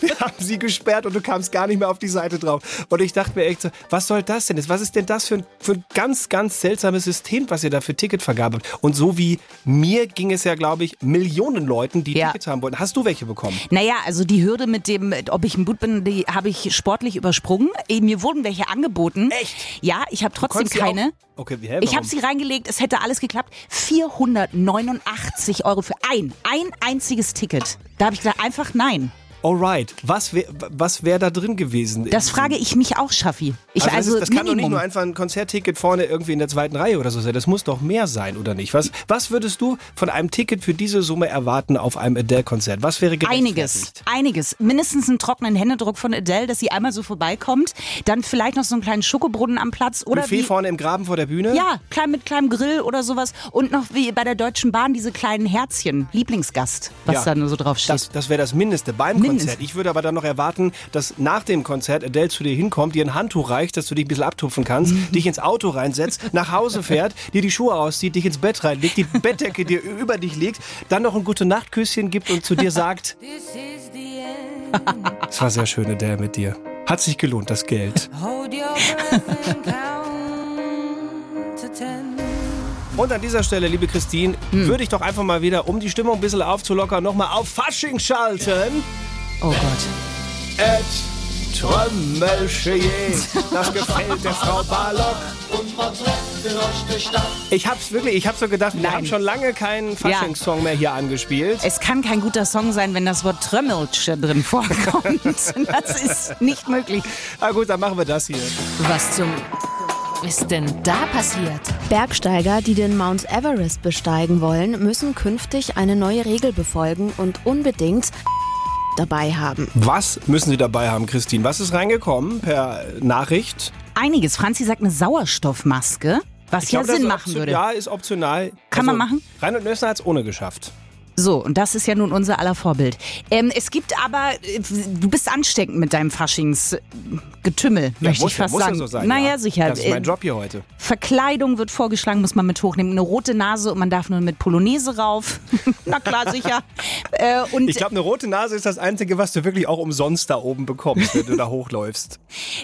[laughs] wir haben Sie gesperrt und du kamst gar nicht mehr auf die Seite drauf. Und ich dachte mir echt so, was soll das denn jetzt? Was ist denn das für ein, für ein ganz, ganz seltsames System, was ihr da für Ticketvergabe habt? Und so wie mir ging es ja, glaube ich, Millionen Leuten, die Ja. Tickets haben wollten. Hast du welche bekommen? Naja, also die Hürde mit dem, ob ich ein Boot bin, die habe ich sportlich übersprungen. Eh, Mir wurden welche angeboten. Echt? Ja, ich habe trotzdem keine. Okay, wie, hä, Ich habe sie reingelegt, es hätte alles geklappt. 489 Euro für ein, ein einziges Ticket. Da habe ich gesagt, einfach nein. Alright. Was wäre was wär da drin gewesen? Das frage ich mich auch, Schaffi. Ich also, also, das, ist, das kann doch nicht nur einfach ein Konzertticket vorne irgendwie in der zweiten Reihe oder so sein. Das muss doch mehr sein, oder nicht? Was, was würdest du von einem Ticket für diese Summe erwarten auf einem Adele-Konzert? Was wäre Einiges, einiges. Mindestens einen trockenen Händedruck von Adele, dass sie einmal so vorbeikommt. Dann vielleicht noch so einen kleinen Schokobrunnen am Platz. Oder Buffet wie, vorne im Graben vor der Bühne? Ja, klein mit kleinem Grill oder sowas. Und noch wie bei der Deutschen Bahn diese kleinen Herzchen. Lieblingsgast, was Ja. da nur so drauf steht. Das, das wäre das Mindeste beim Mindest. Konzert. Ich würde aber dann noch erwarten, dass nach dem Konzert Adele zu dir hinkommt, dir ein Handtuch reicht, dass du dich ein bisschen abtupfen kannst, Mhm. dich ins Auto reinsetzt, nach Hause fährt, [laughs] dir die Schuhe auszieht, dich ins Bett reinlegt, die Bettdecke dir über dich legt, dann noch ein gute Nachtküsschen gibt und zu dir sagt, [laughs] es war sehr schön, Adele, mit dir. Hat sich gelohnt, das Geld. Und an dieser Stelle, liebe Christine, Hm. würde ich doch einfach mal wieder, um die Stimmung ein bisschen aufzulockern, nochmal auf Fasching schalten. Oh Gott. Et Trömmelche Das gefällt der Frau Barlock. Ich hab's wirklich, ich hab so gedacht, wir Nein. haben schon lange keinen Faschingssong mehr hier angespielt. Es kann kein guter Song sein, wenn das Wort Trömmeltsche drin vorkommt. [laughs] Das ist nicht möglich. Na gut, dann machen wir das hier. Was zum ist denn da passiert? Bergsteiger, die den Mount Everest besteigen wollen, müssen künftig eine neue Regel befolgen und unbedingt dabei haben. Was müssen Sie dabei haben, Christine? Was ist reingekommen per Nachricht? Einiges. Franzi sagt eine Sauerstoffmaske, was ja glaub, das Sinn machen würde. Ja, ist optional. Also, Kann man machen? Reinhold Nössner hat es ohne geschafft. So, und das ist ja nun unser aller Vorbild. Ähm, es gibt aber, äh, du bist ansteckend mit deinem Faschingsgetümmel, möchte muss ich ja, fast muss sagen. ja so sein. naja, ja. sicher. Das ist mein Äh, Job hier heute. Verkleidung wird vorgeschlagen, muss man mit hochnehmen. Eine rote Nase und man darf nur mit Polonaise rauf. [laughs] Na klar, sicher. Äh, und Ich glaube, eine rote Nase ist das Einzige, was du wirklich auch umsonst da oben bekommst, wenn du da [laughs] hochläufst.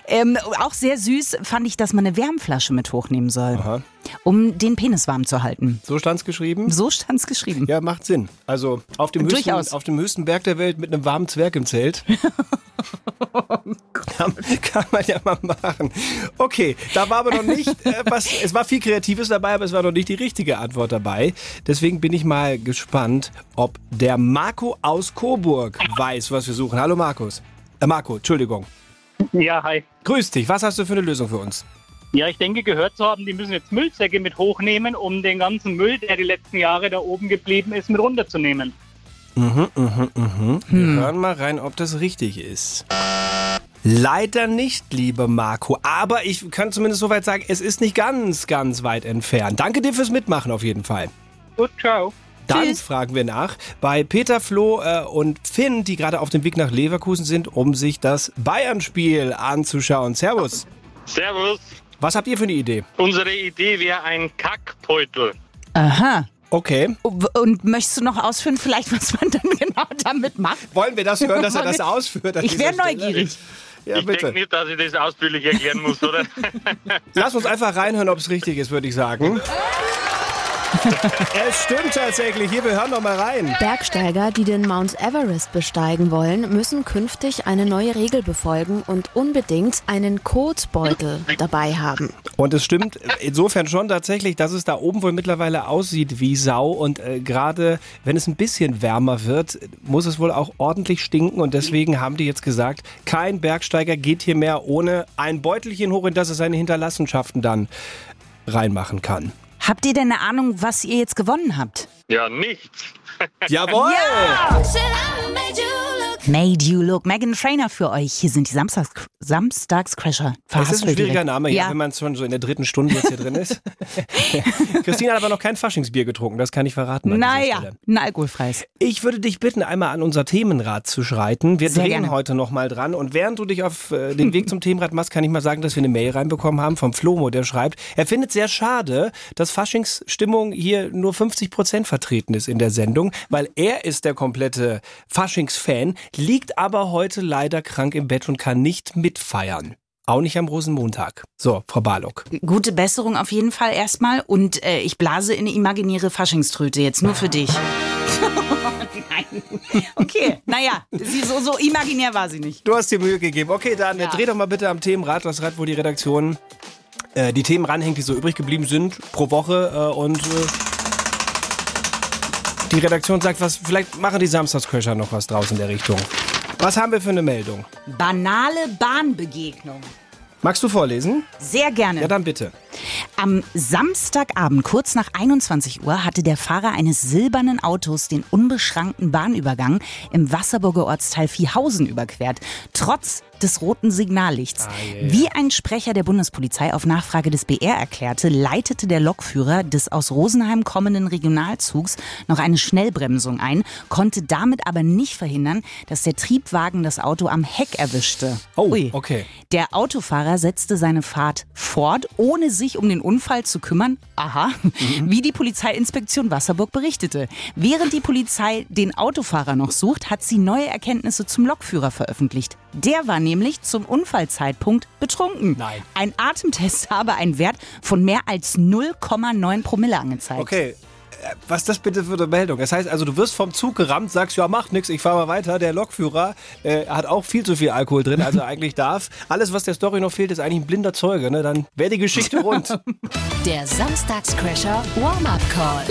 ähm, auch sehr süß fand ich, dass man eine Wärmflasche mit hochnehmen soll, Aha. um den Penis warm zu halten. So stand's geschrieben? So stand's geschrieben. Ja, macht Sinn. Also auf dem, höchsten, auf dem höchsten Berg der Welt mit einem warmen Zwerg im Zelt. [laughs] kann, kann man ja mal machen. Okay, da war aber noch nicht, äh, was, es war viel Kreatives dabei, aber es war noch nicht die richtige Antwort dabei. Deswegen bin ich mal gespannt, ob der Marco aus Coburg weiß, was wir suchen. Hallo Markus. Äh, Marco, Entschuldigung. Ja, hi. Grüß dich. Was hast du für eine Lösung für uns? Ja, ich denke, gehört zu haben, die müssen jetzt Müllsäcke mit hochnehmen, um den ganzen Müll, der die letzten Jahre da oben geblieben ist, mit runterzunehmen. Mhm, mhm, mhm. Wir hören mal rein, ob das richtig ist. Leider nicht, liebe Marco. Aber ich kann zumindest soweit sagen, es ist nicht ganz, ganz weit entfernt. Danke dir fürs Mitmachen auf jeden Fall. Gut, ciao. Dann Tschüss. fragen wir nach bei Peter, Flo äh, und Finn, die gerade auf dem Weg nach Leverkusen sind, um sich das Bayern-Spiel anzuschauen. Servus. Servus. Was habt ihr für eine Idee? Unsere Idee wäre ein Kackbeutel. Aha. Okay. Und möchtest du noch ausführen, vielleicht, was man dann genau damit macht? Wollen wir das hören, dass er das ausführt? Ich wäre neugierig. Ja, ich denke nicht, dass ich das ausführlich erklären muss, oder? Lass uns einfach reinhören, ob es richtig ist, würde ich sagen. [laughs] es stimmt tatsächlich. Hier, wir hören doch mal rein. Bergsteiger, die den Mount Everest besteigen wollen, müssen künftig eine neue Regel befolgen und unbedingt einen Kotbeutel dabei haben. Und es stimmt insofern schon tatsächlich, dass es da oben wohl mittlerweile aussieht wie Sau. Und äh, gerade wenn es ein bisschen wärmer wird, muss es wohl auch ordentlich stinken. Und deswegen haben die jetzt gesagt, kein Bergsteiger geht hier mehr ohne ein Beutelchen hoch, in das er seine Hinterlassenschaften dann reinmachen kann. Habt ihr denn eine Ahnung, was ihr jetzt gewonnen habt? ja, nichts. Jawohl! Made You Look. Megan Trainer für euch. Hier sind die Samstags Samstagscrasher. Das ist ein schwieriger direkt. Name, ja, Ja. wenn man schon so in der dritten Stunde jetzt hier drin ist. [laughs] Christine hat aber noch kein Faschingsbier getrunken, das kann ich verraten. Naja, ein alkoholfreies. Ich würde dich bitten, einmal an unser Themenrad zu schreiten. Wir Sehr drehen gerne. heute nochmal dran. Und während du dich auf äh, den Weg zum Themenrad machst, kann ich mal sagen, dass wir eine Mail reinbekommen haben vom Flomo, der schreibt, er findet sehr schade, dass Faschingsstimmung hier nur 50 Prozent vertreten ist in der Sendung, weil er ist der komplette Faschingsfan, liegt aber heute leider krank im Bett und kann nicht mitfeiern. Auch nicht am Rosenmontag. So, Frau Barlock. Gute Besserung auf jeden Fall erstmal. Und äh, ich blase in eine imaginäre Faschingströte jetzt nur für dich. [laughs] Nein. Okay, naja, sie, so, so imaginär war sie nicht. Du hast dir Mühe gegeben. Okay, dann äh, dreh doch mal bitte am Themenrad, das Rad, wo die Redaktion äh, die Themen ranhängt, die so übrig geblieben sind pro Woche. Äh, und äh, die Redaktion sagt, was, vielleicht machen die Samstagscrasher noch was draus in der Richtung. Was haben wir für eine Meldung? Banale Bahnbegegnung. Magst du vorlesen? Sehr gerne. Ja, dann bitte. Am Samstagabend, kurz nach 21 Uhr, hatte der Fahrer eines silbernen Autos den unbeschrankten Bahnübergang im Wasserburger Ortsteil Viehhausen überquert. Trotz des roten Signallichts. Wie ein Sprecher der Bundespolizei auf Nachfrage des BR erklärte, leitete der Lokführer des aus Rosenheim kommenden Regionalzugs noch eine Schnellbremsung ein, konnte damit aber nicht verhindern, dass der Triebwagen das Auto am Heck erwischte. Oh, Ui. okay. Der Autofahrer setzte seine Fahrt fort, ohne sich um den Unfall zu kümmern. Aha, wie die Polizeiinspektion Wasserburg berichtete. Während die Polizei den Autofahrer noch sucht, hat sie neue Erkenntnisse zum Lokführer veröffentlicht. Der war nämlich zum Unfallzeitpunkt betrunken. Nein. Ein Atemtest habe einen Wert von mehr als 0,9 Promille angezeigt. Okay. Äh, Was ist das bitte für eine Meldung? Das heißt also, du wirst vom Zug gerammt, sagst, ja, macht nix, ich fahr mal weiter. Der Lokführer äh, hat auch viel zu viel Alkohol drin, also [laughs] eigentlich darf. Alles, was der Story noch fehlt, ist eigentlich ein blinder Zeuge. Ne? Dann wäre die Geschichte rund. [laughs] Der Samstagscrasher Warm-Up Call.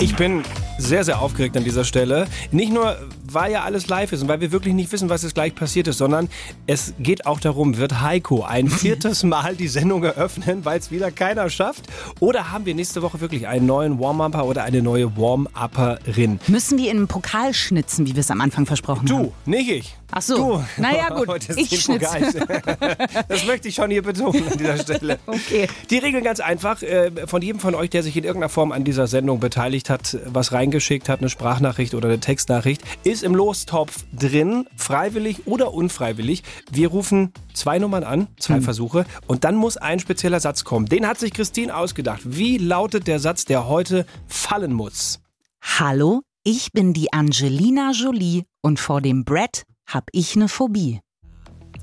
Ich bin sehr, sehr aufgeregt an dieser Stelle. Nicht nur, weil ja alles live ist und weil wir wirklich nicht wissen, was jetzt gleich passiert ist, sondern es geht auch darum, wird Heiko ein [laughs] viertes Mal die Sendung eröffnen, weil es wieder keiner schafft? Oder haben wir nächste Woche wirklich einen neuen Warm-Upper oder eine neue Warm-Upperin? Müssen wir in einen Pokal schnitzen, wie wir es am Anfang versprochen haben? Du, nicht ich. Ach so. Du. Naja, gut. [laughs] Heute ist Ich schnitze. [laughs] Das möchte ich schon hier betonen an dieser Stelle. [laughs] Okay. Die Regeln ganz einfach. äh, Von jedem von euch, der sich in irgendeiner Form an dieser Sendung beteiligt hat, was reingeschickt hat, eine Sprachnachricht oder eine Textnachricht, ist im Lostopf drin, freiwillig oder unfreiwillig. Wir rufen zwei Nummern an, zwei Versuche, und dann muss ein spezieller Satz kommen. Den hat sich Christine ausgedacht. Wie lautet der Satz, der heute fallen muss? Hallo, ich bin die Angelina Jolie und vor dem Brett hab ich eine Phobie.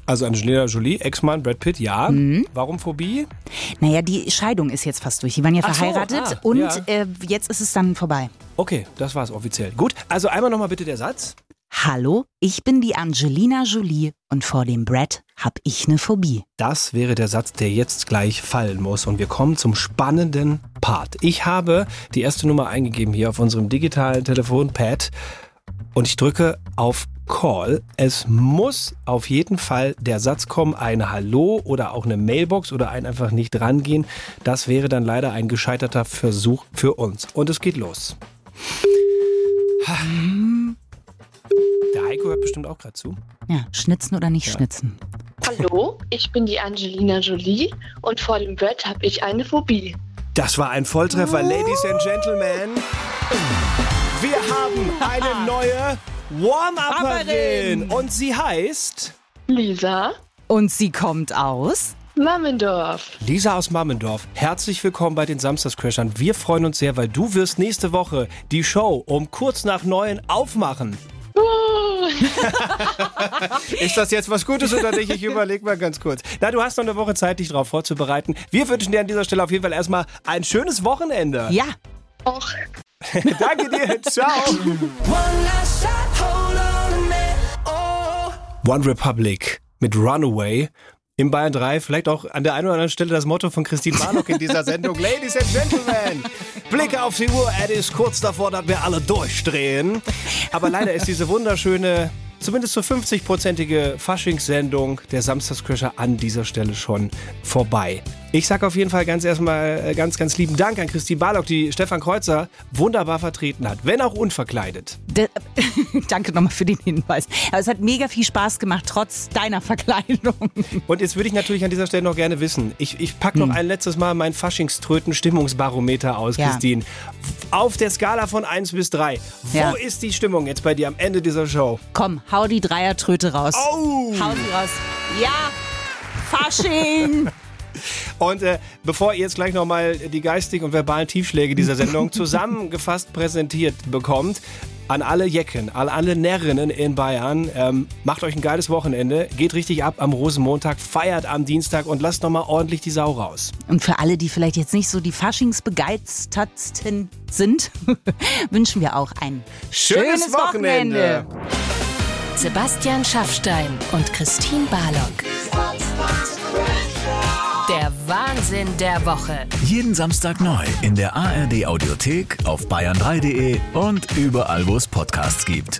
Also Angelina Jolie, Ex-Mann Brad Pitt, ja. Mhm. Warum Phobie? Naja, die Scheidung ist jetzt fast durch. Die waren ja Ach so, verheiratet ah, und ja. äh, jetzt ist es dann vorbei. Okay, das war's offiziell. Gut, also einmal nochmal bitte der Satz. Hallo, ich bin die Angelina Jolie und vor dem Brett hab ich eine Phobie. Das wäre der Satz, der jetzt gleich fallen muss. Und wir kommen zum spannenden Part. Ich habe die erste Nummer eingegeben hier auf unserem digitalen Telefonpad und ich drücke auf Call. Es muss auf jeden Fall der Satz kommen, ein Hallo oder auch eine Mailbox oder ein einfach nicht rangehen. Das wäre dann leider ein gescheiterter Versuch für uns. Und es geht los. Der Heiko hört bestimmt auch gerade zu. Ja, schnitzen oder nicht schnitzen. Hallo, ich bin die Angelina Jolie und vor dem Brett habe ich eine Phobie. Das war ein Volltreffer, Ladies and Gentlemen. Wir haben eine neue Warm-Upperin und sie heißt Lisa Und sie kommt aus? Mammendorf. Lisa aus Mammendorf. Herzlich willkommen bei den Samstagscrashern. Wir freuen uns sehr, weil du wirst nächste Woche die Show um kurz nach neun aufmachen. Oh, Ist das jetzt was Gutes oder nicht? Ich überlege mal ganz kurz. Na, du hast noch eine Woche Zeit, dich darauf vorzubereiten. Wir wünschen dir an dieser Stelle auf jeden Fall erstmal ein schönes Wochenende. Ja. Och. [laughs] Danke dir. Ciao. One Republic mit Runaway. Im Bayern 3 vielleicht auch an der einen oder anderen Stelle das Motto von Christine Barlock in dieser Sendung. [laughs] Ladies and Gentlemen, Blicke auf die Uhr. Es ist kurz davor, dass wir alle durchdrehen. Aber leider ist diese wunderschöne, zumindest so 50-prozentige Faschingssendung der Samstagscrasher an dieser Stelle schon vorbei. Ich sage auf jeden Fall ganz erstmal äh, ganz, ganz lieben Dank an Christine Barlock, die Stefan Kreuzer wunderbar vertreten hat, wenn auch unverkleidet. D [laughs] Danke nochmal für den Hinweis. Aber es hat mega viel Spaß gemacht, trotz deiner Verkleidung. Und jetzt würde ich natürlich an dieser Stelle noch gerne wissen, ich, ich packe noch ein letztes Mal mein Faschingströten-Stimmungsbarometer aus, Ja. Christine. Auf der Skala von 1 bis 3, wo Ja. ist die Stimmung jetzt bei dir am Ende dieser Show? Komm, hau die Dreiertröte raus. Oh! Hau sie raus. Ja, Fasching! [laughs] Und äh, bevor ihr jetzt gleich nochmal die geistigen und verbalen Tiefschläge dieser Sendung [laughs] zusammengefasst präsentiert bekommt, an alle Jecken, an alle Närrinnen in Bayern, ähm, macht euch ein geiles Wochenende, geht richtig ab am Rosenmontag, feiert am Dienstag und lasst nochmal ordentlich die Sau raus. Und für alle, die vielleicht jetzt nicht so die Faschingsbegeistertsten sind, [laughs] wünschen wir auch ein schönes, Wochenende. Sebastian Schaffstein und Christine Barlock. Wahnsinn der Woche. Jeden Samstag neu in der ARD Audiothek, auf bayern3.de und überall, wo es Podcasts gibt.